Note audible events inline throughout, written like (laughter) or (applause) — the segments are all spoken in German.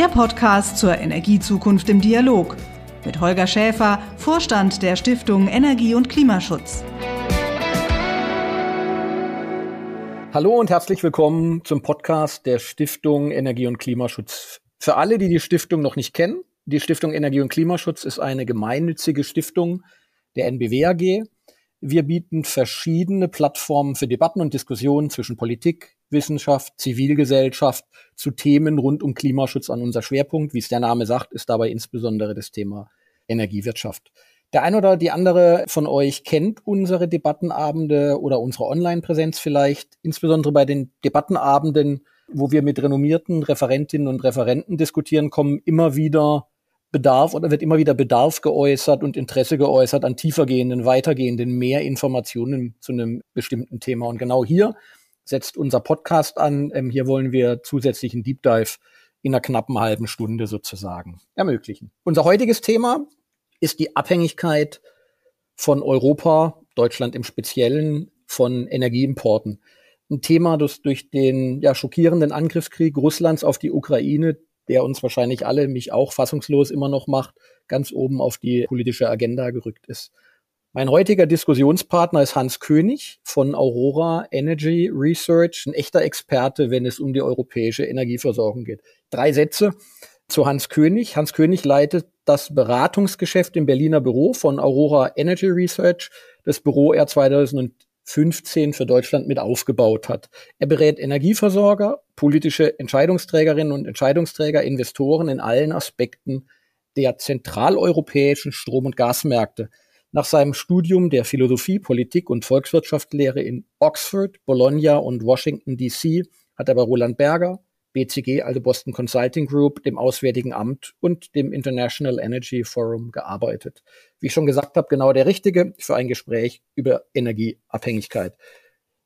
Der Podcast zur Energiezukunft im Dialog mit Holger Schäfer, Vorstand der Stiftung Energie und Klimaschutz. Hallo und herzlich willkommen zum Podcast der Stiftung Energie und Klimaschutz. Für alle, die die Stiftung noch nicht kennen, die Stiftung Energie und Klimaschutz ist eine gemeinnützige Stiftung der NBW AG. Wir bieten verschiedene Plattformen für Debatten und Diskussionen zwischen Politik, Wissenschaft, Zivilgesellschaft zu Themen rund um Klimaschutz an unser Schwerpunkt. Wie es der Name sagt, ist dabei insbesondere das Thema Energiewirtschaft. Der eine oder die andere von euch kennt unsere Debattenabende oder unsere Online-Präsenz vielleicht, insbesondere bei den Debattenabenden, wo wir mit renommierten Referentinnen und Referenten diskutieren, kommen immer wieder Bedarf oder wird immer wieder Bedarf geäußert und Interesse geäußert an tiefergehenden, weitergehenden, mehr Informationen zu einem bestimmten Thema. Und genau hier setzt unser Podcast an. Ähm, hier wollen wir zusätzlichen Deep Dive in einer knappen halben Stunde sozusagen ermöglichen. Unser heutiges Thema ist die Abhängigkeit von Europa, Deutschland im Speziellen, von Energieimporten. Ein Thema, das durch den ja, schockierenden Angriffskrieg Russlands auf die Ukraine, der uns wahrscheinlich alle, mich auch fassungslos immer noch macht, ganz oben auf die politische Agenda gerückt ist. Mein heutiger Diskussionspartner ist Hans König von Aurora Energy Research, ein echter Experte, wenn es um die europäische Energieversorgung geht. Drei Sätze zu Hans König. Hans König leitet das Beratungsgeschäft im Berliner Büro von Aurora Energy Research, das Büro er 2015 für Deutschland mit aufgebaut hat. Er berät Energieversorger, politische Entscheidungsträgerinnen und Entscheidungsträger, Investoren in allen Aspekten der zentraleuropäischen Strom- und Gasmärkte. Nach seinem Studium der Philosophie, Politik und Volkswirtschaftslehre in Oxford, Bologna und Washington DC hat er bei Roland Berger, BCG, also Boston Consulting Group, dem Auswärtigen Amt und dem International Energy Forum gearbeitet. Wie ich schon gesagt habe, genau der richtige für ein Gespräch über Energieabhängigkeit.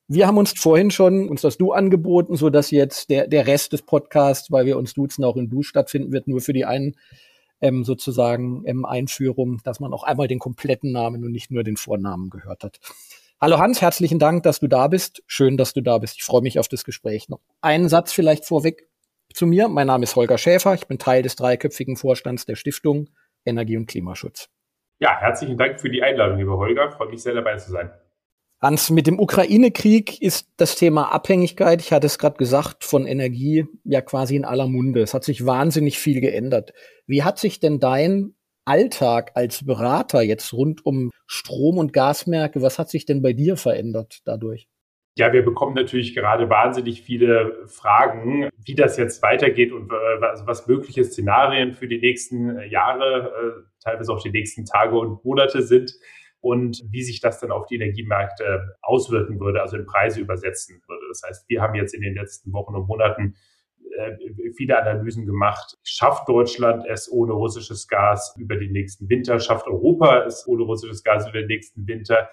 Wir haben uns vorhin schon uns das Du angeboten, so dass jetzt der, der Rest des Podcasts, weil wir uns duzen, auch in Du stattfinden wird, nur für die einen ähm, sozusagen ähm, Einführung, dass man auch einmal den kompletten Namen und nicht nur den Vornamen gehört hat. Hallo Hans, herzlichen Dank, dass du da bist. Schön, dass du da bist. Ich freue mich auf das Gespräch noch. Einen Satz vielleicht vorweg zu mir. Mein Name ist Holger Schäfer. Ich bin Teil des dreiköpfigen Vorstands der Stiftung Energie und Klimaschutz. Ja, herzlichen Dank für die Einladung, lieber Holger. Freue mich sehr dabei zu sein. Hans, mit dem Ukraine-Krieg ist das Thema Abhängigkeit, ich hatte es gerade gesagt, von Energie ja quasi in aller Munde. Es hat sich wahnsinnig viel geändert. Wie hat sich denn dein Alltag als Berater jetzt rund um Strom- und Gasmärkte, was hat sich denn bei dir verändert dadurch? Ja, wir bekommen natürlich gerade wahnsinnig viele Fragen, wie das jetzt weitergeht und äh, also was mögliche Szenarien für die nächsten Jahre, äh, teilweise auch die nächsten Tage und Monate sind und wie sich das dann auf die Energiemärkte auswirken würde, also in Preise übersetzen würde. Das heißt, wir haben jetzt in den letzten Wochen und Monaten äh, viele Analysen gemacht. Schafft Deutschland es ohne russisches Gas über den nächsten Winter? Schafft Europa es ohne russisches Gas über den nächsten Winter?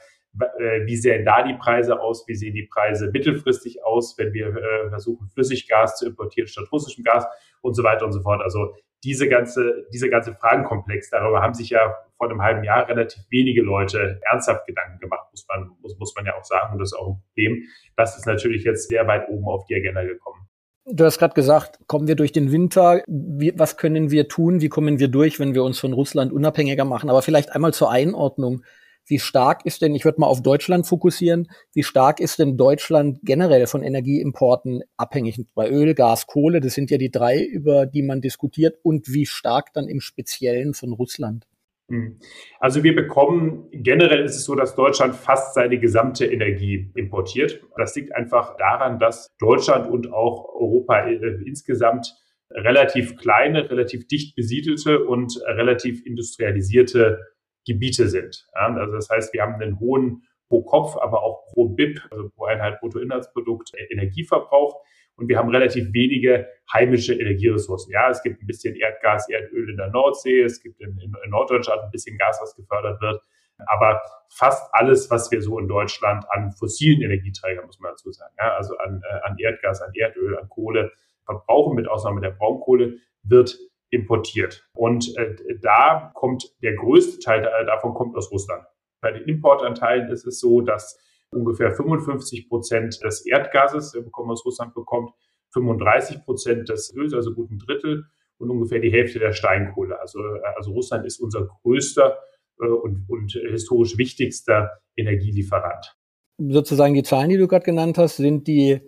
Äh, wie sehen da die Preise aus? Wie sehen die Preise mittelfristig aus, wenn wir äh, versuchen, Flüssiggas zu importieren statt russischem Gas und so weiter und so fort? Also diese ganze, diese ganze Fragenkomplex, darüber haben sich ja vor einem halben Jahr relativ wenige Leute ernsthaft Gedanken gemacht, muss man, muss, muss man ja auch sagen. Und das ist auch ein Problem. Das ist natürlich jetzt sehr weit oben auf die Agenda gekommen. Du hast gerade gesagt, kommen wir durch den Winter? Wie, was können wir tun? Wie kommen wir durch, wenn wir uns von Russland unabhängiger machen? Aber vielleicht einmal zur Einordnung. Wie stark ist denn, ich würde mal auf Deutschland fokussieren, wie stark ist denn Deutschland generell von Energieimporten abhängig? Bei Öl, Gas, Kohle, das sind ja die drei, über die man diskutiert. Und wie stark dann im Speziellen von Russland? Hm. Also wir bekommen, generell ist es so, dass Deutschland fast seine gesamte Energie importiert. Das liegt einfach daran, dass Deutschland und auch Europa äh, insgesamt relativ kleine, relativ dicht besiedelte und relativ industrialisierte Gebiete sind. Also das heißt, wir haben einen hohen pro Kopf, aber auch pro BIP, also pro Einheit Bruttoinlandsprodukt äh, Energieverbrauch. Und wir haben relativ wenige heimische Energieressourcen. Ja, es gibt ein bisschen Erdgas, Erdöl in der Nordsee, es gibt in, in, in Norddeutschland ein bisschen Gas, was gefördert wird. Aber fast alles, was wir so in Deutschland an fossilen Energieträgern, muss man dazu sagen, ja, also an, äh, an Erdgas, an Erdöl, an Kohle verbrauchen, mit Ausnahme der Braunkohle, wird importiert. Und äh, da kommt der größte Teil davon kommt aus Russland. Bei den Importanteilen ist es so, dass ungefähr 55 Prozent des Erdgases, bekommen aus Russland bekommt, 35 Prozent des Öls, also gut ein Drittel, und ungefähr die Hälfte der Steinkohle. Also, also Russland ist unser größter äh, und, und historisch wichtigster Energielieferant. Sozusagen die Zahlen, die du gerade genannt hast, sind die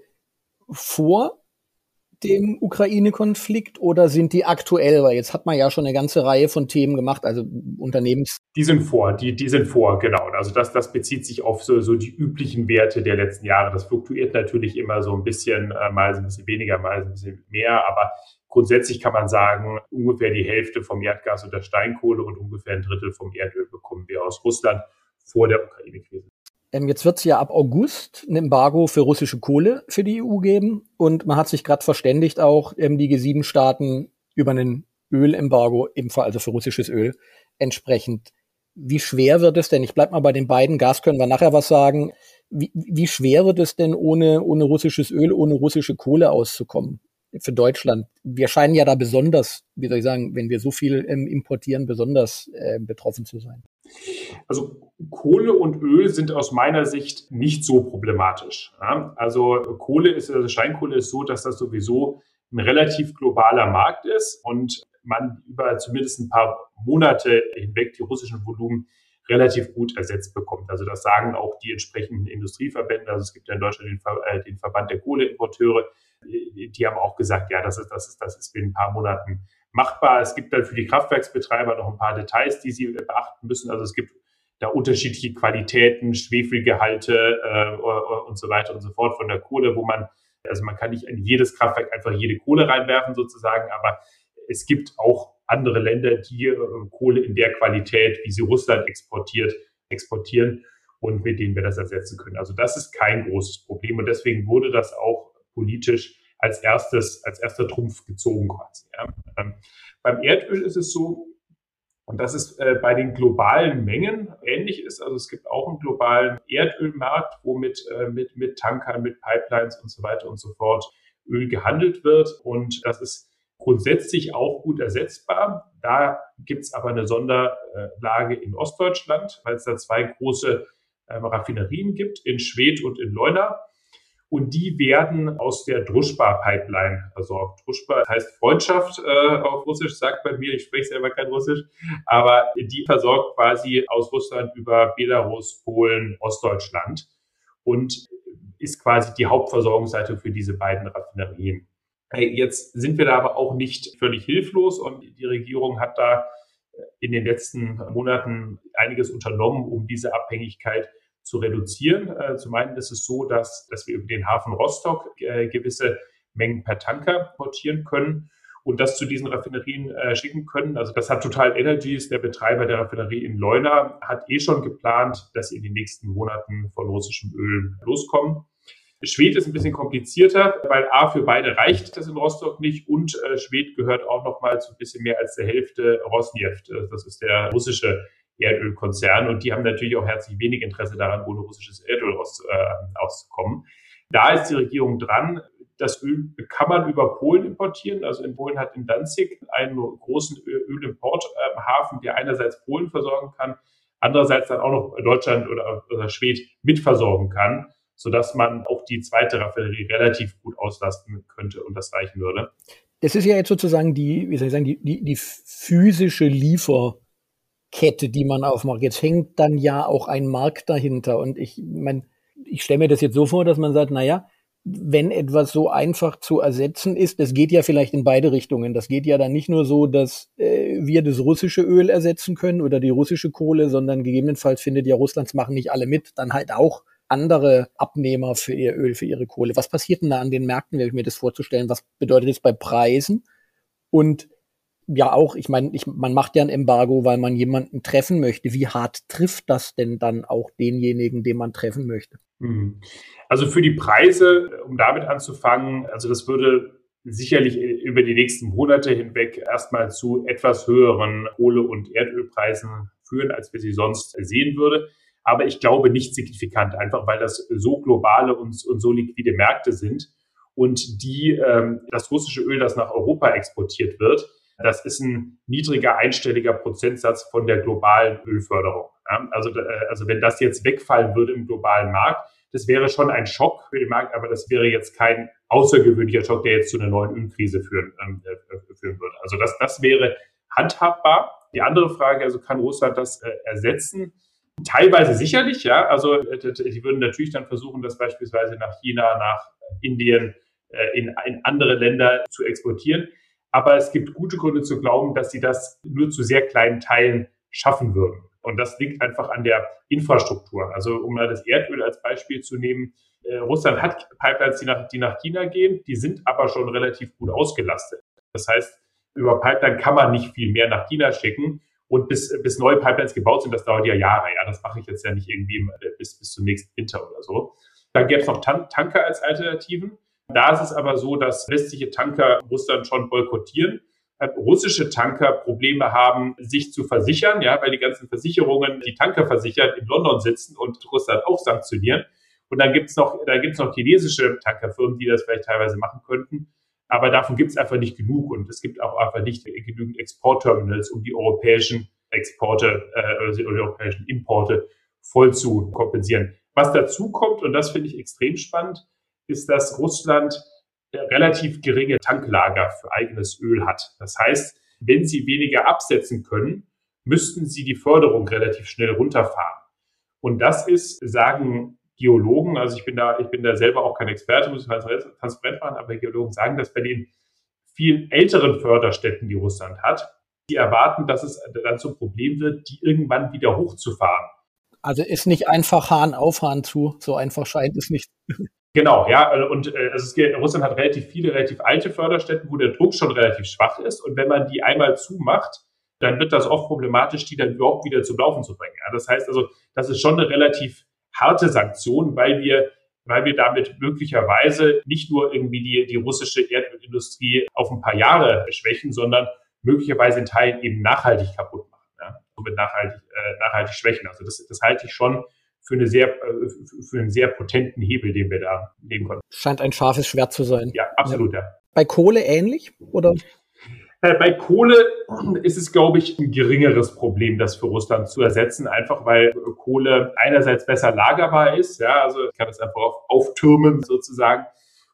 vor dem Ukraine-Konflikt oder sind die aktuell? Weil jetzt hat man ja schon eine ganze Reihe von Themen gemacht, also Unternehmens. Die sind vor, die, die sind vor, genau. Also das, das bezieht sich auf so, so die üblichen Werte der letzten Jahre. Das fluktuiert natürlich immer so ein bisschen, äh, mal ein bisschen weniger, mal ein bisschen mehr, aber grundsätzlich kann man sagen, ungefähr die Hälfte vom Erdgas und der Steinkohle und ungefähr ein Drittel vom Erdöl bekommen wir aus Russland vor der Ukraine-Krise. Ähm, jetzt wird es ja ab August ein Embargo für russische Kohle für die EU geben und man hat sich gerade verständigt auch ähm, die G7-Staaten über ein Ölembargo, ebenfalls also für russisches Öl, entsprechend. Wie schwer wird es denn? Ich bleib mal bei den beiden. Gas können wir nachher was sagen. Wie, wie schwer wird es denn, ohne, ohne russisches Öl, ohne russische Kohle auszukommen? Für Deutschland. Wir scheinen ja da besonders, wie soll ich sagen, wenn wir so viel ähm, importieren, besonders äh, betroffen zu sein. Also Kohle und Öl sind aus meiner Sicht nicht so problematisch. Also Kohle ist, also Steinkohle ist so, dass das sowieso ein relativ globaler Markt ist und man über zumindest ein paar Monate hinweg die russischen Volumen relativ gut ersetzt bekommt. Also das sagen auch die entsprechenden Industrieverbände. Also es gibt ja in Deutschland den, Ver äh, den Verband der Kohleimporteure. Die haben auch gesagt, ja, das ist, das ist, das ist in ein paar Monaten machbar. Es gibt dann für die Kraftwerksbetreiber noch ein paar Details, die sie beachten müssen. Also es gibt da unterschiedliche Qualitäten, Schwefelgehalte äh, und so weiter und so fort von der Kohle, wo man, also man kann nicht in jedes Kraftwerk einfach jede Kohle reinwerfen sozusagen, aber es gibt auch andere Länder, die äh, Kohle in der Qualität, wie sie Russland exportiert, exportieren und mit denen wir das ersetzen können. Also das ist kein großes Problem und deswegen wurde das auch politisch als erstes, als erster Trumpf gezogen quasi. Ja. Ähm, beim Erdöl ist es so, und dass es äh, bei den globalen Mengen ähnlich ist. Also es gibt auch einen globalen Erdölmarkt, wo mit, äh, mit, mit Tankern, mit Pipelines und so weiter und so fort Öl gehandelt wird. Und das ist grundsätzlich auch gut ersetzbar. Da gibt es aber eine Sonderlage in Ostdeutschland, weil es da zwei große äh, Raffinerien gibt, in Schwedt und in Leuna. Und die werden aus der Druschba-Pipeline versorgt. Druschba heißt Freundschaft äh, auf Russisch, sagt man mir, ich spreche selber kein Russisch, aber die versorgt quasi aus Russland über Belarus, Polen, Ostdeutschland und ist quasi die Hauptversorgungsseite für diese beiden Raffinerien. Jetzt sind wir da aber auch nicht völlig hilflos und die Regierung hat da in den letzten Monaten einiges unternommen, um diese Abhängigkeit zu reduzieren. Äh, zum einen ist es so, dass, dass wir über den Hafen Rostock äh, gewisse Mengen per Tanker portieren können und das zu diesen Raffinerien äh, schicken können. Also das hat Total Energies, der Betreiber der Raffinerie in Leuna, hat eh schon geplant, dass sie in den nächsten Monaten von russischem Öl loskommen. Schwed ist ein bisschen komplizierter, weil A, für beide reicht das in Rostock nicht und äh, Schwed gehört auch noch mal zu ein bisschen mehr als der Hälfte Rosneft. Das ist der russische Erdölkonzern und die haben natürlich auch herzlich wenig Interesse daran, ohne russisches Erdöl raus, äh, auszukommen. Da ist die Regierung dran. Das Öl kann man über Polen importieren. Also in Polen hat in Danzig einen großen Ölimporthafen, der einerseits Polen versorgen kann, andererseits dann auch noch Deutschland oder, oder Schwed mitversorgen kann, sodass man auch die zweite Raffinerie relativ gut auslasten könnte und das reichen würde. Das ist ja jetzt sozusagen die, wie soll ich sagen, die, die, die physische Liefer- Kette, die man aufmacht. Jetzt hängt dann ja auch ein Markt dahinter. Und ich meine, ich stelle mir das jetzt so vor, dass man sagt, na ja, wenn etwas so einfach zu ersetzen ist, das geht ja vielleicht in beide Richtungen. Das geht ja dann nicht nur so, dass äh, wir das russische Öl ersetzen können oder die russische Kohle, sondern gegebenenfalls findet ja Russlands machen nicht alle mit, dann halt auch andere Abnehmer für ihr Öl, für ihre Kohle. Was passiert denn da an den Märkten, wenn ich mir das vorzustellen? Was bedeutet das bei Preisen? Und ja auch, ich meine, ich, man macht ja ein Embargo, weil man jemanden treffen möchte. Wie hart trifft das denn dann auch denjenigen, den man treffen möchte? Hm. Also für die Preise, um damit anzufangen, also das würde sicherlich über die nächsten Monate hinweg erstmal zu etwas höheren Kohle- und Erdölpreisen führen, als wir sie sonst sehen würde. Aber ich glaube nicht signifikant, einfach weil das so globale und, und so liquide Märkte sind und die ähm, das russische Öl, das nach Europa exportiert wird, das ist ein niedriger einstelliger Prozentsatz von der globalen Ölförderung. Also, äh, also wenn das jetzt wegfallen würde im globalen Markt, das wäre schon ein Schock für den Markt, aber das wäre jetzt kein außergewöhnlicher Schock, der jetzt zu einer neuen Ölkrise führen, ähm, äh, führen würde. Also das, das wäre handhabbar. Die andere Frage, also kann Russland das äh, ersetzen? Teilweise sicherlich, ja. Also äh, die würden natürlich dann versuchen, das beispielsweise nach China, nach Indien, äh, in, in andere Länder zu exportieren. Aber es gibt gute Gründe zu glauben, dass sie das nur zu sehr kleinen Teilen schaffen würden. Und das liegt einfach an der Infrastruktur. Also um mal das Erdöl als Beispiel zu nehmen, äh, Russland hat Pipelines, die nach, die nach China gehen, die sind aber schon relativ gut ausgelastet. Das heißt, über Pipeline kann man nicht viel mehr nach China schicken. Und bis, bis neue Pipelines gebaut sind, das dauert ja Jahre. Ja, das mache ich jetzt ja nicht irgendwie bis, bis zum nächsten Winter oder so. Dann gäbe es noch Tan Tanker als Alternativen. Da ist es aber so, dass westliche Tanker Russland schon boykottieren. Äh, russische Tanker Probleme haben, sich zu versichern, ja, weil die ganzen Versicherungen, die Tanker versichern, in London sitzen und Russland auch sanktionieren. Und dann gibt's noch, da gibt's noch chinesische Tankerfirmen, die das vielleicht teilweise machen könnten. Aber davon gibt's einfach nicht genug und es gibt auch einfach nicht genügend Exportterminals, um die europäischen Exporte äh, oder die europäischen Importe voll zu kompensieren. Was dazu kommt, und das finde ich extrem spannend, ist, dass Russland relativ geringe Tanklager für eigenes Öl hat. Das heißt, wenn sie weniger absetzen können, müssten sie die Förderung relativ schnell runterfahren. Und das ist, sagen Geologen, also ich bin da, ich bin da selber auch kein Experte, muss ich transparent machen, aber Geologen sagen, dass bei den vielen älteren Förderstätten, die Russland hat, die erwarten, dass es dann zum Problem wird, die irgendwann wieder hochzufahren. Also ist nicht einfach Hahn auf, Hahn zu, so einfach scheint es nicht. Genau, ja, und äh, also es Russland hat relativ viele, relativ alte Förderstätten, wo der Druck schon relativ schwach ist. Und wenn man die einmal zumacht, dann wird das oft problematisch, die dann überhaupt wieder zum Laufen zu bringen. Ja, das heißt also, das ist schon eine relativ harte Sanktion, weil wir, weil wir damit möglicherweise nicht nur irgendwie die, die russische Erdölindustrie auf ein paar Jahre schwächen, sondern möglicherweise in Teilen eben nachhaltig kaputt machen, ja, somit nachhaltig, äh, nachhaltig schwächen. Also das, das halte ich schon für, eine sehr, äh, für einen sehr potenten Hebel, den wir da nehmen konnten. Scheint ein scharfes Schwert zu sein. Ja, absolut, ja. ja. Bei Kohle ähnlich, oder? Äh, bei Kohle ist es, glaube ich, ein geringeres Problem, das für Russland zu ersetzen, einfach weil Kohle einerseits besser lagerbar ist, ja, also ich kann es einfach auch auftürmen sozusagen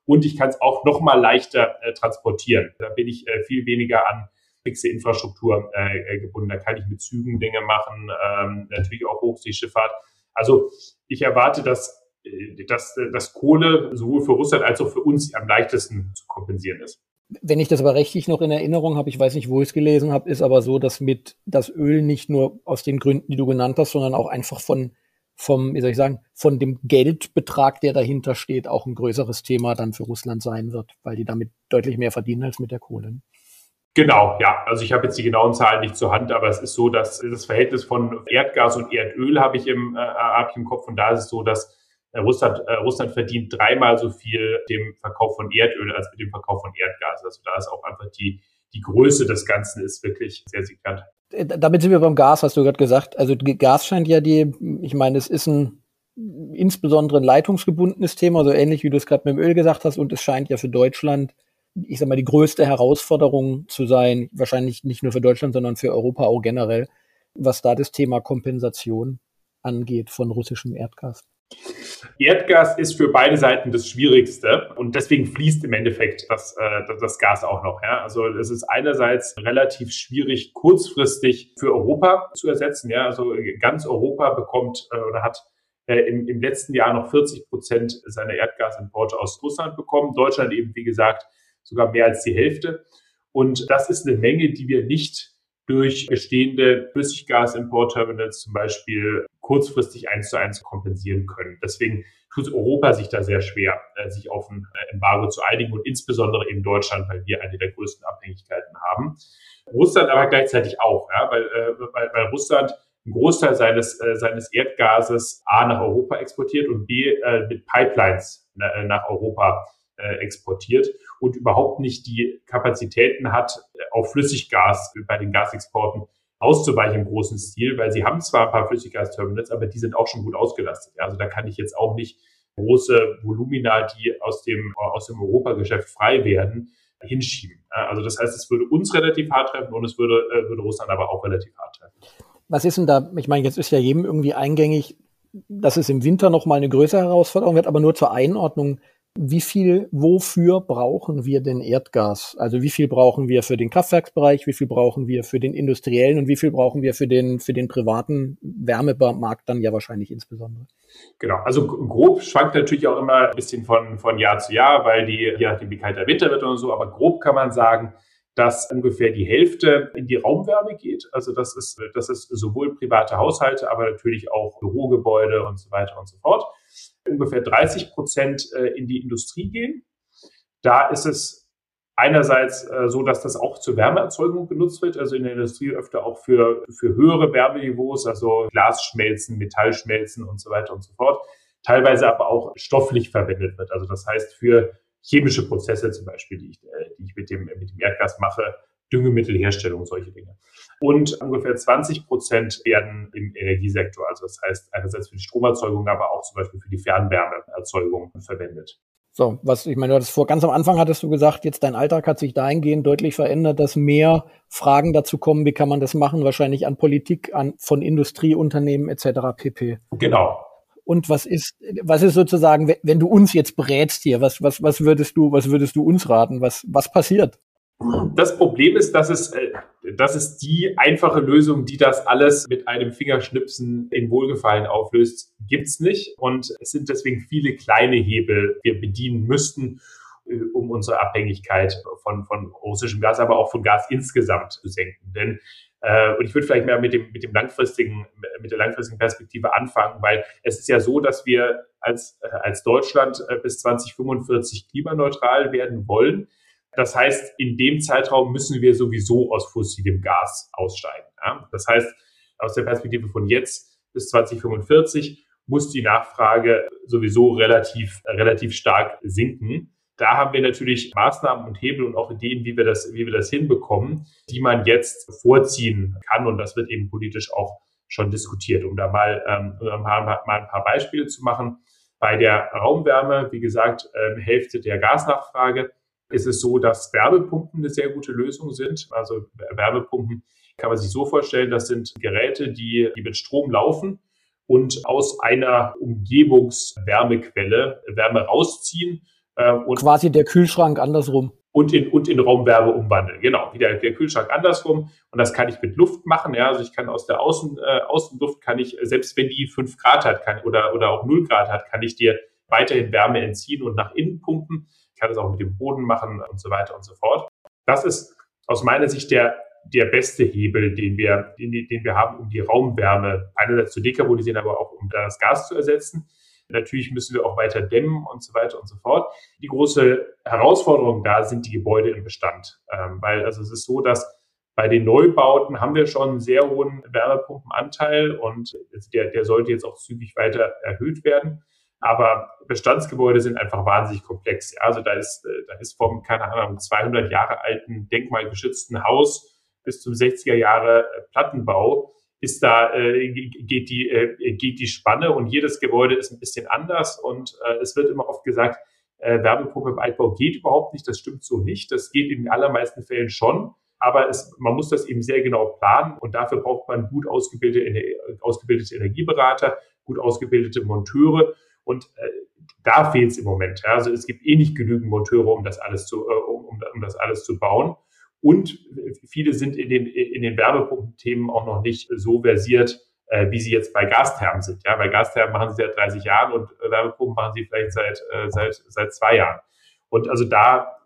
und ich kann es auch noch mal leichter äh, transportieren. Da bin ich äh, viel weniger an fixe Infrastruktur äh, gebunden. Da kann ich mit Zügen Dinge machen, ähm, natürlich auch Hochseeschifffahrt. Also ich erwarte, dass, äh, dass, äh, dass Kohle sowohl für Russland als auch für uns am leichtesten zu kompensieren ist. Wenn ich das aber rechtlich noch in Erinnerung habe, ich weiß nicht, wo ich es gelesen habe, ist aber so, dass mit das Öl nicht nur aus den Gründen, die du genannt hast, sondern auch einfach von vom, wie soll ich sagen, von dem Geldbetrag, der dahinter steht, auch ein größeres Thema dann für Russland sein wird, weil die damit deutlich mehr verdienen als mit der Kohle. Genau, ja. Also ich habe jetzt die genauen Zahlen nicht zur Hand, aber es ist so, dass das Verhältnis von Erdgas und Erdöl habe ich im, äh, hab ich im Kopf und da ist es so, dass äh, Russland, äh, Russland verdient dreimal so viel dem Verkauf von Erdöl als mit dem Verkauf von Erdgas. Also da ist auch einfach die, die Größe des Ganzen ist wirklich sehr signifikant. Äh, damit sind wir beim Gas, hast du gerade gesagt. Also Gas scheint ja die, ich meine, es ist ein insbesondere ein leitungsgebundenes Thema, so ähnlich wie du es gerade mit dem Öl gesagt hast, und es scheint ja für Deutschland ich sag mal, die größte Herausforderung zu sein, wahrscheinlich nicht nur für Deutschland, sondern für Europa auch generell, was da das Thema Kompensation angeht von russischem Erdgas. Erdgas ist für beide Seiten das Schwierigste und deswegen fließt im Endeffekt das, äh, das Gas auch noch. Ja? Also es ist einerseits relativ schwierig, kurzfristig für Europa zu ersetzen. Ja? Also ganz Europa bekommt äh, oder hat äh, im, im letzten Jahr noch 40 Prozent seiner Erdgasimporte aus Russland bekommen. Deutschland eben, wie gesagt, sogar mehr als die Hälfte. Und das ist eine Menge, die wir nicht durch bestehende Flüssiggasimportterminals zum Beispiel kurzfristig eins zu eins kompensieren können. Deswegen tut Europa sich da sehr schwer, äh, sich auf ein äh, Embargo zu einigen und insbesondere eben Deutschland, weil wir eine der größten Abhängigkeiten haben. Russland aber gleichzeitig auch, ja, weil, äh, weil, weil Russland einen Großteil seines, seines Erdgases A nach Europa exportiert und B mit Pipelines nach Europa exportiert und überhaupt nicht die Kapazitäten hat, auf Flüssiggas bei den Gasexporten auszuweichen im großen Stil, weil sie haben zwar ein paar Flüssiggasterminals, aber die sind auch schon gut ausgelastet. Also da kann ich jetzt auch nicht große Volumina, die aus dem, aus dem Europageschäft frei werden, hinschieben. Also das heißt, es würde uns relativ hart treffen und es würde, äh, würde Russland aber auch relativ hart treffen. Was ist denn da, ich meine, jetzt ist ja jedem irgendwie eingängig, dass es im Winter nochmal eine größere Herausforderung wird, aber nur zur Einordnung wie viel, wofür brauchen wir denn Erdgas? Also wie viel brauchen wir für den Kraftwerksbereich, wie viel brauchen wir für den industriellen und wie viel brauchen wir für den, für den privaten Wärmemarkt dann ja wahrscheinlich insbesondere? Genau, also grob schwankt natürlich auch immer ein bisschen von, von Jahr zu Jahr, weil die, je nachdem wie kalt der Winter wird und so, aber grob kann man sagen, dass ungefähr die Hälfte in die Raumwärme geht. Also das ist, das ist sowohl private Haushalte, aber natürlich auch Bürogebäude und so weiter und so fort. Ungefähr 30 Prozent äh, in die Industrie gehen. Da ist es einerseits äh, so, dass das auch zur Wärmeerzeugung genutzt wird, also in der Industrie öfter auch für, für höhere Wärmeniveaus, also Glasschmelzen, Metallschmelzen und so weiter und so fort. Teilweise aber auch stofflich verwendet wird. Also das heißt für chemische Prozesse zum Beispiel, die ich, äh, die ich mit, dem, mit dem Erdgas mache, Düngemittelherstellung, solche Dinge. Und ungefähr 20 Prozent werden im Energiesektor, also das heißt einerseits für die Stromerzeugung, aber auch zum Beispiel für die Fernwärmeerzeugung verwendet. So, was ich meine, du hattest vor ganz am Anfang hattest du gesagt, jetzt dein Alltag hat sich dahingehend deutlich verändert, dass mehr Fragen dazu kommen, wie kann man das machen, wahrscheinlich an Politik, an von Industrieunternehmen etc. pp. Genau, und was ist, was ist sozusagen, wenn du uns jetzt berätst hier, was, was, was würdest du, was würdest du uns raten? Was, was passiert? Das Problem ist, dass es, dass es die einfache Lösung, die das alles mit einem Fingerschnipsen in Wohlgefallen auflöst, gibt's nicht. Und es sind deswegen viele kleine Hebel, die wir bedienen müssten, äh, um unsere Abhängigkeit von, von russischem Gas, aber auch von Gas insgesamt zu senken. Denn äh, und ich würde vielleicht mehr mit dem, mit dem langfristigen, mit der langfristigen Perspektive anfangen, weil es ist ja so, dass wir als, äh, als Deutschland äh, bis 2045 klimaneutral werden wollen. Das heißt, in dem Zeitraum müssen wir sowieso aus fossilem Gas aussteigen. Ja? Das heißt, aus der Perspektive von jetzt bis 2045 muss die Nachfrage sowieso relativ, relativ stark sinken. Da haben wir natürlich Maßnahmen und Hebel und auch Ideen, wie wir das, wie wir das hinbekommen, die man jetzt vorziehen kann. Und das wird eben politisch auch schon diskutiert, um da mal, ähm, mal, mal ein paar Beispiele zu machen. Bei der Raumwärme, wie gesagt, ähm, Hälfte der Gasnachfrage ist es so, dass Wärmepumpen eine sehr gute Lösung sind. Also Wärmepumpen kann man sich so vorstellen, das sind Geräte, die, die mit Strom laufen und aus einer Umgebungswärmequelle Wärme rausziehen äh, und Quasi der Kühlschrank andersrum. Und in, und in Raumwärme umwandeln. Genau, wie der, der Kühlschrank andersrum. Und das kann ich mit Luft machen. Ja, also ich kann aus der Außen, äh, Außenluft kann ich, selbst wenn die fünf Grad hat, kann, oder, oder auch null Grad hat, kann ich dir weiterhin Wärme entziehen und nach innen pumpen. Kann das auch mit dem Boden machen und so weiter und so fort. Das ist aus meiner Sicht der, der beste Hebel, den wir, den, den wir haben, um die Raumwärme einerseits zu dekarbonisieren, aber auch um das Gas zu ersetzen. Natürlich müssen wir auch weiter dämmen und so weiter und so fort. Die große Herausforderung da sind die Gebäude im Bestand, ähm, weil also es ist so, dass bei den Neubauten haben wir schon einen sehr hohen Wärmepumpenanteil und der, der sollte jetzt auch zügig weiter erhöht werden. Aber Bestandsgebäude sind einfach wahnsinnig komplex. Ja, also da ist, äh, da ist vom, keine Ahnung, 200 Jahre alten denkmalgeschützten Haus bis zum 60er Jahre Plattenbau ist da äh, geht die äh, geht die Spanne und jedes Gebäude ist ein bisschen anders und äh, es wird immer oft gesagt, äh, Wärmepumpe im Altbau geht überhaupt nicht. Das stimmt so nicht. Das geht in den allermeisten Fällen schon, aber es, man muss das eben sehr genau planen und dafür braucht man gut ausgebildete, ausgebildete Energieberater, gut ausgebildete Monteure und äh, da fehlt es im Moment. Ja. Also es gibt eh nicht genügend Monteure, um das alles zu äh, um, um das alles zu bauen. Und viele sind in den, in den Wärmepumpenthemen auch noch nicht so versiert, äh, wie sie jetzt bei Gasthermen sind. Ja, bei Gasthermen machen sie seit 30 Jahren und Wärmepumpen machen sie vielleicht seit, äh, seit, seit zwei Jahren. Und also da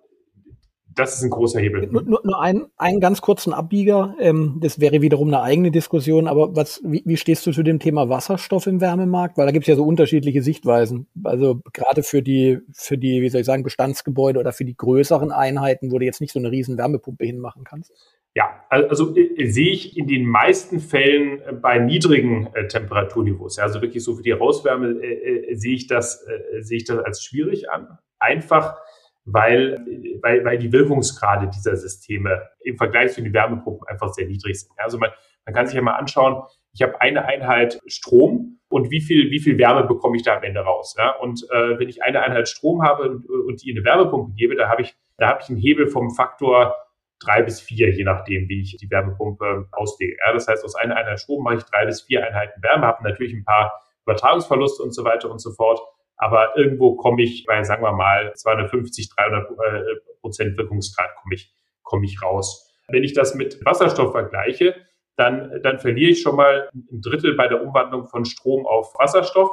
das ist ein großer Hebel. Nur, nur, nur ein, einen ganz kurzen Abbieger. Ähm, das wäre wiederum eine eigene Diskussion. Aber was, wie, wie stehst du zu dem Thema Wasserstoff im Wärmemarkt? Weil da gibt es ja so unterschiedliche Sichtweisen. Also gerade für die, für die, wie soll ich sagen, Bestandsgebäude oder für die größeren Einheiten, wo du jetzt nicht so eine riesen Wärmepumpe hinmachen kannst. Ja, also äh, sehe ich in den meisten Fällen äh, bei niedrigen äh, Temperaturniveaus, ja, also wirklich so für die Rauswärme, äh, äh, sehe ich das, äh, sehe ich das als schwierig an. Einfach, weil, weil, weil die Wirkungsgrade dieser Systeme im Vergleich zu den Wärmepumpen einfach sehr niedrig sind. Also man, man kann sich ja mal anschauen, ich habe eine Einheit Strom und wie viel, wie viel Wärme bekomme ich da am Ende raus? Ja? Und äh, wenn ich eine Einheit Strom habe und, und die in eine Wärmepumpe gebe, da habe ich, da habe ich einen Hebel vom Faktor drei bis vier, je nachdem, wie ich die Wärmepumpe auslege. Ja? Das heißt, aus einer Einheit Strom mache ich drei bis vier Einheiten Wärme, habe natürlich ein paar Übertragungsverluste und so weiter und so fort. Aber irgendwo komme ich bei, sagen wir mal, 250, 300 äh, Prozent Wirkungsgrad komme ich, komme ich raus. Wenn ich das mit Wasserstoff vergleiche, dann, dann verliere ich schon mal ein Drittel bei der Umwandlung von Strom auf Wasserstoff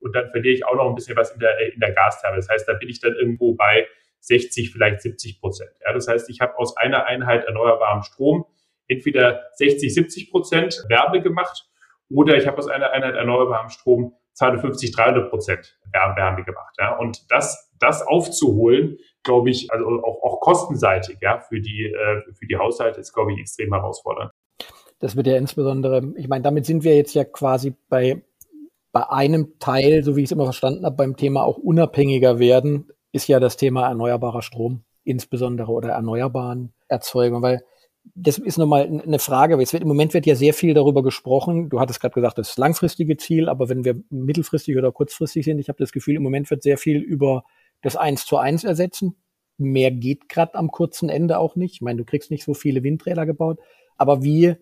und dann verliere ich auch noch ein bisschen was in der, in der Gastherme. Das heißt, da bin ich dann irgendwo bei 60, vielleicht 70 Prozent. Ja, das heißt, ich habe aus einer Einheit erneuerbarem Strom entweder 60, 70 Prozent Wärme gemacht oder ich habe aus einer Einheit erneuerbarem Strom 250, 300 Prozent Wärme gemacht. Ja. Und das, das aufzuholen, glaube ich, also auch, auch kostenseitig, ja, für die, äh, für die Haushalte ist, glaube ich, extrem herausfordernd. Das wird ja insbesondere, ich meine, damit sind wir jetzt ja quasi bei, bei einem Teil, so wie ich es immer verstanden habe, beim Thema auch unabhängiger werden, ist ja das Thema erneuerbarer Strom, insbesondere oder erneuerbaren Erzeugung, weil das ist nochmal eine Frage, aber es wird, im Moment wird ja sehr viel darüber gesprochen. Du hattest gerade gesagt, das ist langfristige Ziel, aber wenn wir mittelfristig oder kurzfristig sind, ich habe das Gefühl, im Moment wird sehr viel über das Eins zu eins ersetzen. Mehr geht gerade am kurzen Ende auch nicht. Ich meine, du kriegst nicht so viele Windräder gebaut, aber wie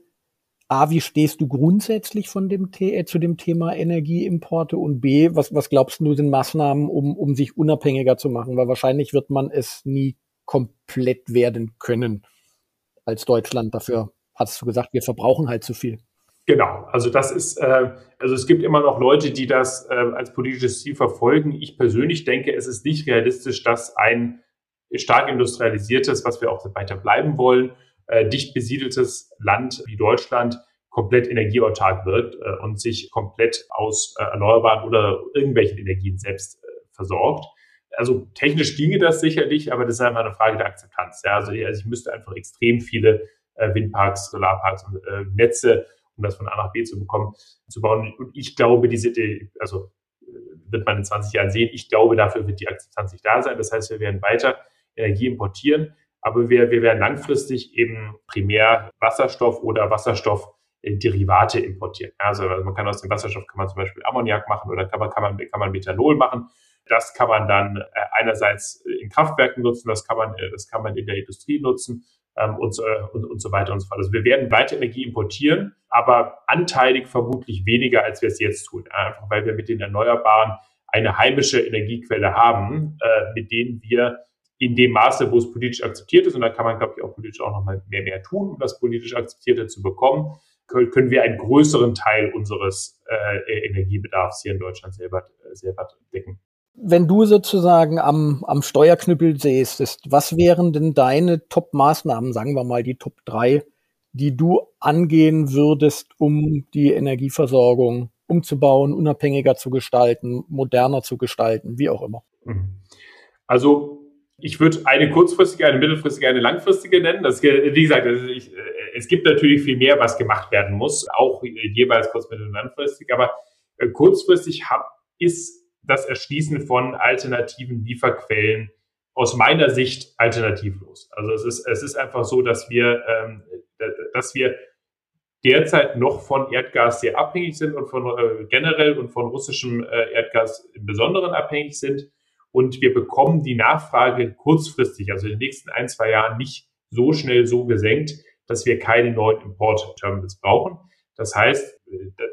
A, wie stehst du grundsätzlich von dem äh, zu dem Thema Energieimporte und B, was, was glaubst du sind Maßnahmen, um, um sich unabhängiger zu machen? Weil wahrscheinlich wird man es nie komplett werden können als Deutschland. Dafür hast du gesagt, wir verbrauchen halt zu viel. Genau, also das ist, äh, also es gibt immer noch Leute, die das äh, als politisches Ziel verfolgen. Ich persönlich denke, es ist nicht realistisch, dass ein stark industrialisiertes, was wir auch weiter bleiben wollen, äh, dicht besiedeltes Land wie Deutschland komplett energieautark wird äh, und sich komplett aus äh, erneuerbaren oder irgendwelchen Energien selbst äh, versorgt. Also technisch ginge das sicherlich, aber das ist einfach eine Frage der Akzeptanz. Ja? Also, also ich müsste einfach extrem viele äh, Windparks, Solarparks und äh, Netze, um das von A nach B zu bekommen, zu bauen. Und ich glaube, diese, also äh, wird man in 20 Jahren sehen, ich glaube, dafür wird die Akzeptanz nicht da sein. Das heißt, wir werden weiter Energie importieren. Aber wir, wir werden langfristig eben primär Wasserstoff oder Wasserstoffderivate importieren. Also, also man kann aus dem Wasserstoff kann man zum Beispiel Ammoniak machen oder kann man, kann man, kann man Methanol machen. Das kann man dann äh, einerseits in Kraftwerken nutzen, das kann man, äh, das kann man in der Industrie nutzen ähm, und, so, und, und so weiter und so fort. Also wir werden weiter Energie importieren, aber anteilig vermutlich weniger, als wir es jetzt tun. Einfach weil wir mit den Erneuerbaren eine heimische Energiequelle haben, äh, mit denen wir in dem Maße, wo es politisch akzeptiert ist, und da kann man, glaube ich, auch politisch auch noch mal mehr, mehr tun, um das politisch Akzeptierte zu bekommen, können wir einen größeren Teil unseres äh, Energiebedarfs hier in Deutschland selber, äh, selber decken. Wenn du sozusagen am, am Steuerknüppel säßt, was wären denn deine Top-Maßnahmen, sagen wir mal die Top drei, die du angehen würdest, um die Energieversorgung umzubauen, unabhängiger zu gestalten, moderner zu gestalten, wie auch immer? Mhm. Also ich würde eine kurzfristige, eine mittelfristige, eine langfristige nennen. Das, wie gesagt, ich, äh, es gibt natürlich viel mehr, was gemacht werden muss, auch jeweils kurz, mittel- und langfristig. Aber äh, kurzfristig hab, ist das Erschließen von alternativen Lieferquellen aus meiner Sicht alternativlos. Also es ist, es ist einfach so, dass wir, ähm, dass wir derzeit noch von Erdgas sehr abhängig sind und von äh, generell und von russischem äh, Erdgas im Besonderen abhängig sind und wir bekommen die Nachfrage kurzfristig, also in den nächsten ein, zwei Jahren nicht so schnell so gesenkt, dass wir keine neuen Import-Terminals brauchen. Das heißt,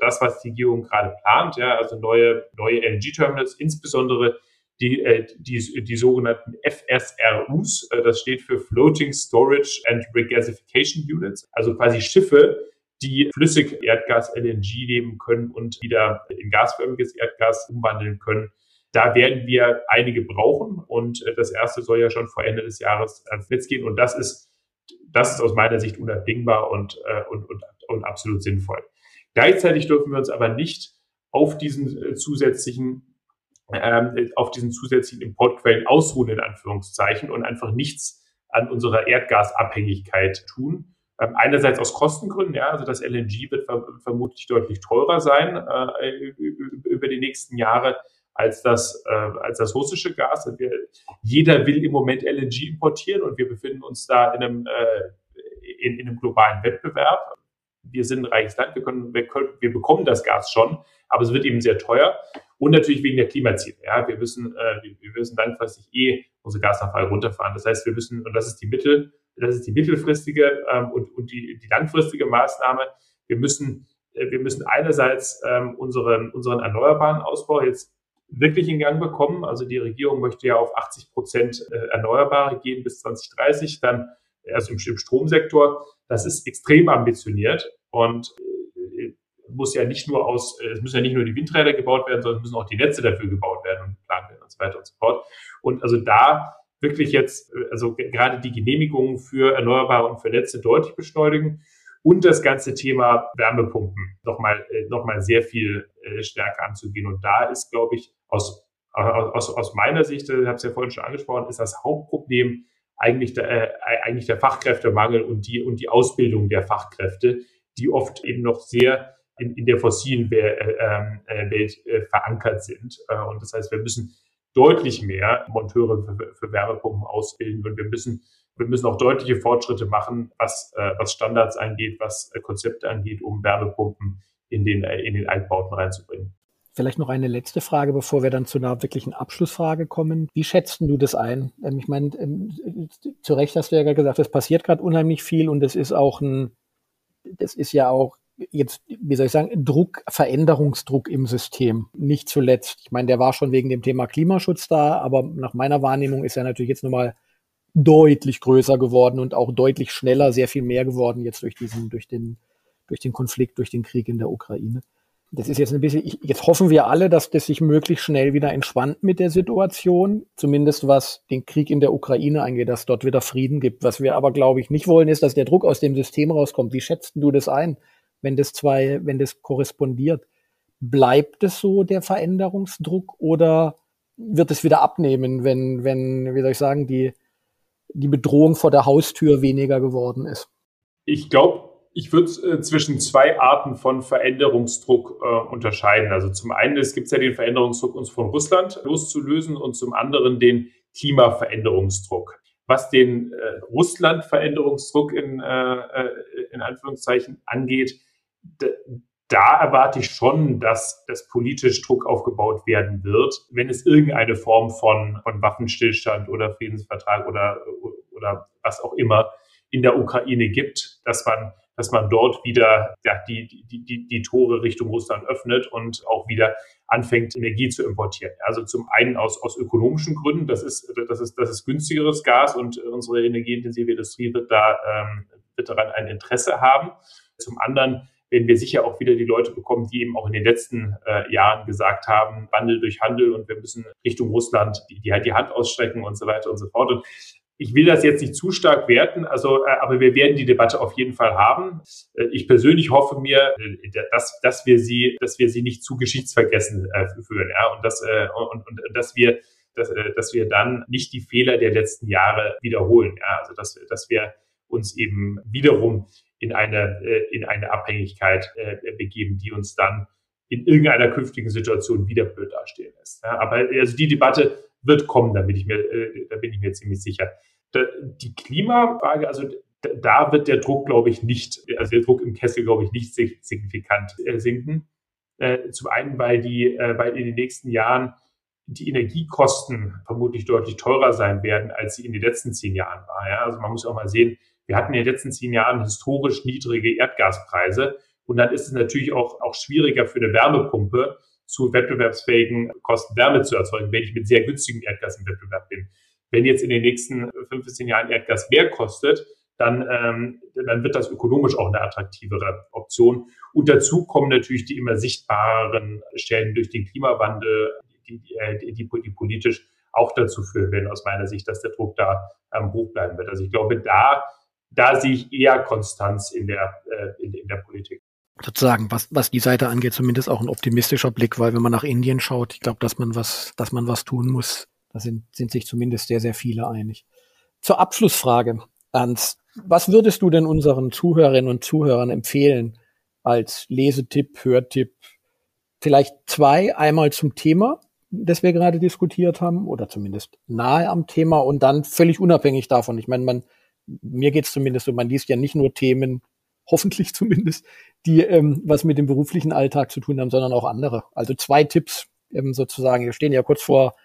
das, was die Regierung gerade plant, ja, also neue, neue LNG-Terminals, insbesondere die, äh, die, die sogenannten FSRUs, äh, das steht für Floating Storage and Regasification Units, also quasi Schiffe, die flüssig Erdgas LNG nehmen können und wieder in gasförmiges Erdgas umwandeln können da werden wir einige brauchen und äh, das erste soll ja schon vor Ende des Jahres ans Netz gehen und das ist, das ist aus meiner Sicht unabdingbar und, äh, und, und, und absolut sinnvoll. Gleichzeitig dürfen wir uns aber nicht auf diesen äh, zusätzlichen ähm, auf diesen zusätzlichen Importquellen ausruhen, in Anführungszeichen, und einfach nichts an unserer Erdgasabhängigkeit tun. Ähm, einerseits aus Kostengründen, ja, also das LNG wird vermutlich deutlich teurer sein äh, über die nächsten Jahre als das, äh, als das russische Gas. Wir, jeder will im Moment LNG importieren und wir befinden uns da in einem, äh, in, in einem globalen Wettbewerb. Wir sind ein reiches Land, wir, können, wir, können, wir bekommen das Gas schon, aber es wird eben sehr teuer. Und natürlich wegen der Klimaziele. Ja, wir müssen, äh, wir müssen langfristig eh unsere Gasnachfrage runterfahren. Das heißt, wir müssen, und das ist die Mittel, das ist die mittelfristige ähm, und, und die, die langfristige Maßnahme. Wir müssen, äh, wir müssen einerseits ähm, unseren, unseren erneuerbaren Ausbau jetzt wirklich in Gang bekommen. Also die Regierung möchte ja auf 80 Prozent äh, Erneuerbare gehen bis 2030, dann also im, Stromsektor. Das ist extrem ambitioniert und äh, muss ja nicht nur aus, es müssen ja nicht nur die Windräder gebaut werden, sondern es müssen auch die Netze dafür gebaut werden und geplant werden und so weiter und so fort. Und also da wirklich jetzt, also gerade die Genehmigungen für Erneuerbare und für Netze deutlich beschleunigen und das ganze Thema Wärmepumpen nochmal noch mal sehr viel stärker anzugehen. Und da ist, glaube ich, aus, aus, aus meiner Sicht, ich habe es ja vorhin schon angesprochen, ist das Hauptproblem eigentlich der, äh, eigentlich der Fachkräftemangel und die, und die Ausbildung der Fachkräfte, die oft eben noch sehr in, in der fossilen ähm, äh, Welt äh, verankert sind. Äh, und das heißt, wir müssen deutlich mehr Monteure für, für Wärmepumpen ausbilden und wir müssen wir müssen auch deutliche Fortschritte machen, was, äh, was Standards angeht, was äh, Konzepte angeht, um Wärmepumpen in den, äh, in den Altbauten reinzubringen. Vielleicht noch eine letzte Frage, bevor wir dann zu einer wirklichen Abschlussfrage kommen. Wie schätzt du das ein? Ähm, ich meine, ähm, zu Recht hast du ja gesagt, es passiert gerade unheimlich viel und es ist auch ein, das ist ja auch jetzt, wie soll ich sagen, Druck, Veränderungsdruck im System. Nicht zuletzt. Ich meine, der war schon wegen dem Thema Klimaschutz da, aber nach meiner Wahrnehmung ist er natürlich jetzt nochmal deutlich größer geworden und auch deutlich schneller, sehr viel mehr geworden jetzt durch diesen, durch den, durch den Konflikt, durch den Krieg in der Ukraine das ist jetzt ein bisschen, jetzt hoffen wir alle, dass das sich möglichst schnell wieder entspannt mit der Situation, zumindest was den Krieg in der Ukraine angeht, dass dort wieder Frieden gibt. Was wir aber, glaube ich, nicht wollen, ist, dass der Druck aus dem System rauskommt. Wie schätzt du das ein, wenn das zwei, wenn das korrespondiert? Bleibt es so, der Veränderungsdruck, oder wird es wieder abnehmen, wenn, wenn, wie soll ich sagen, die, die Bedrohung vor der Haustür weniger geworden ist? Ich glaube, ich würde äh, zwischen zwei Arten von Veränderungsdruck äh, unterscheiden. Also zum einen gibt es ja den Veränderungsdruck, uns von Russland loszulösen und zum anderen den Klimaveränderungsdruck. Was den äh, Russland-Veränderungsdruck in, äh, äh in Anführungszeichen angeht, da erwarte ich schon, dass das politisch Druck aufgebaut werden wird, wenn es irgendeine Form von, von Waffenstillstand oder Friedensvertrag oder, oder was auch immer in der Ukraine gibt, dass man dass man dort wieder ja, die, die, die, die Tore Richtung Russland öffnet und auch wieder anfängt, Energie zu importieren. Also zum einen aus, aus ökonomischen Gründen, das ist, das, ist, das ist günstigeres Gas und unsere energieintensive Industrie wird, da, ähm, wird daran ein Interesse haben. Zum anderen werden wir sicher auch wieder die Leute bekommen, die eben auch in den letzten äh, Jahren gesagt haben, Wandel durch Handel und wir müssen Richtung Russland die, die die Hand ausstrecken und so weiter und so fort. Und ich will das jetzt nicht zu stark werten, also, äh, aber wir werden die Debatte auf jeden Fall haben. Äh, ich persönlich hoffe mir, äh, dass, dass wir sie, dass wir sie nicht zu geschichtsvergessen führen, ja, und dass, und, und, dass wir, dass, dass wir dann nicht die Fehler der letzten Jahre wiederholen, ja, also, dass, dass wir uns eben wiederum in eine, in eine Abhängigkeit begeben, die uns dann in irgendeiner künftigen Situation wieder blöd dastehen lässt. Ja, aber also die Debatte wird kommen, da bin ich mir, da bin ich mir ziemlich sicher. Die Klimafrage, also da wird der Druck, glaube ich, nicht, also der Druck im Kessel, glaube ich, nicht signifikant äh, sinken. Äh, zum einen, weil die, weil in den nächsten Jahren die Energiekosten vermutlich deutlich teurer sein werden, als sie in den letzten zehn Jahren war. Ja? Also man muss auch mal sehen, wir hatten in den letzten zehn Jahren historisch niedrige Erdgaspreise und dann ist es natürlich auch, auch schwieriger für eine Wärmepumpe, zu wettbewerbsfähigen Kosten Wärme zu erzeugen, wenn ich mit sehr günstigem Erdgas im Wettbewerb bin. Wenn jetzt in den nächsten fünf bis zehn Jahren Erdgas mehr kostet, dann, ähm, dann wird das ökonomisch auch eine attraktivere Option. Und dazu kommen natürlich die immer sichtbareren Stellen durch den Klimawandel, die, äh, die, die, die politisch auch dazu führen werden, aus meiner Sicht, dass der Druck da ähm, hoch bleiben wird. Also ich glaube, da, da sehe ich eher Konstanz in der, äh, in, in der Politik sozusagen, was, was die Seite angeht, zumindest auch ein optimistischer Blick, weil wenn man nach Indien schaut, ich glaube, dass man was, dass man was tun muss, da sind, sind sich zumindest sehr, sehr viele einig. Zur Abschlussfrage, Ernst, was würdest du denn unseren Zuhörerinnen und Zuhörern empfehlen als Lesetipp, Hörtipp? Vielleicht zwei, einmal zum Thema, das wir gerade diskutiert haben, oder zumindest nahe am Thema und dann völlig unabhängig davon. Ich meine, man, mir geht es zumindest so, man liest ja nicht nur Themen, hoffentlich (laughs) zumindest, die ähm, was mit dem beruflichen Alltag zu tun haben, sondern auch andere. Also zwei Tipps ähm, sozusagen. Wir stehen ja kurz vor,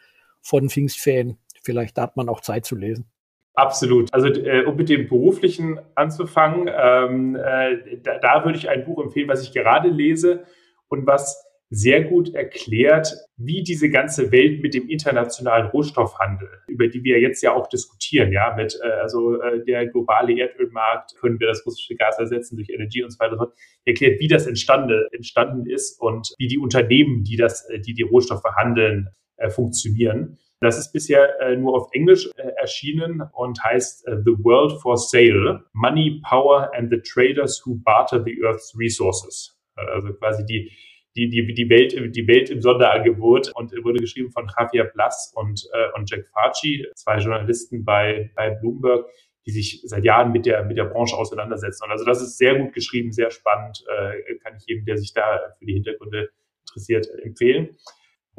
vor den Pfingstferien. Vielleicht hat man auch Zeit zu lesen. Absolut. Also äh, um mit dem Beruflichen anzufangen, ähm, äh, da, da würde ich ein Buch empfehlen, was ich gerade lese und was sehr gut erklärt, wie diese ganze Welt mit dem internationalen Rohstoffhandel, über die wir jetzt ja auch diskutieren, ja, mit äh, also äh, der globale Erdölmarkt, können wir das russische Gas ersetzen durch Energie und so weiter, erklärt, wie das entstanden, entstanden ist und wie die Unternehmen, die das, äh, die die Rohstoffe handeln, äh, funktionieren. Das ist bisher äh, nur auf Englisch äh, erschienen und heißt äh, The World for Sale, Money, Power and the Traders Who Barter the Earth's Resources. Also quasi die, die, die, die, Welt, die Welt im Sonderangebot und wurde geschrieben von Javier Blass und, äh, und Jack Farci, zwei Journalisten bei, bei Bloomberg, die sich seit Jahren mit der, mit der Branche auseinandersetzen. Und also das ist sehr gut geschrieben, sehr spannend, äh, kann ich jedem, der sich da für die Hintergründe interessiert, empfehlen.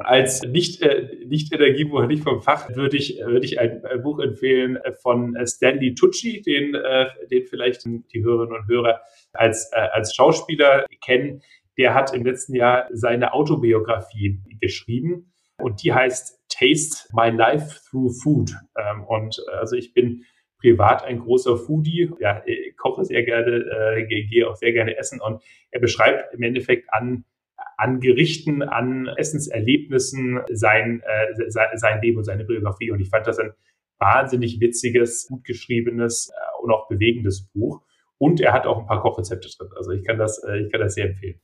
Als nicht, äh, nicht Energiebuch, nicht vom Fach, würde ich, würde ich ein, ein Buch empfehlen von Stanley Tucci, den, äh, den vielleicht die Hörerinnen und Hörer als, äh, als Schauspieler kennen der hat im letzten Jahr seine Autobiografie geschrieben und die heißt Taste My Life Through Food. Ähm, und äh, also ich bin privat ein großer Foodie, ja, koche sehr gerne, äh, gehe auch sehr gerne essen und er beschreibt im Endeffekt an an Gerichten, an Essenserlebnissen sein, äh, sein Leben und seine Biografie. Und ich fand das ein wahnsinnig witziges, gut geschriebenes äh, und auch bewegendes Buch. Und er hat auch ein paar Kochrezepte drin. Also ich kann das, äh, ich kann das sehr empfehlen.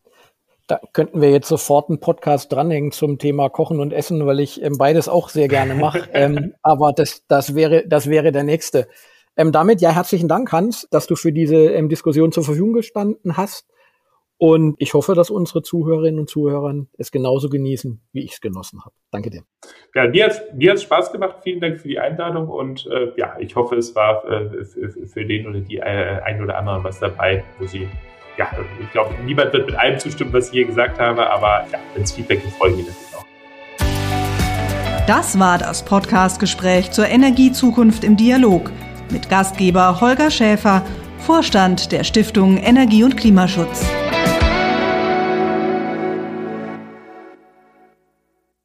Da könnten wir jetzt sofort einen Podcast dranhängen zum Thema Kochen und Essen, weil ich ähm, beides auch sehr gerne mache. (laughs) ähm, aber das, das, wäre, das wäre der nächste. Ähm, damit ja herzlichen Dank, Hans, dass du für diese ähm, Diskussion zur Verfügung gestanden hast. Und ich hoffe, dass unsere Zuhörerinnen und Zuhörer es genauso genießen, wie ich es genossen habe. Danke dir. Ja, mir hat mir hat's Spaß gemacht. Vielen Dank für die Einladung und äh, ja, ich hoffe, es war äh, für, für den oder die äh, ein oder anderen was dabei, wo sie ja, ich glaube, niemand wird mit allem zustimmen, was ich hier gesagt habe, aber ja, wenn es Feedback gibt, freue ich mich natürlich auch. Das war das Podcast-Gespräch zur Energiezukunft im Dialog mit Gastgeber Holger Schäfer, Vorstand der Stiftung Energie und Klimaschutz.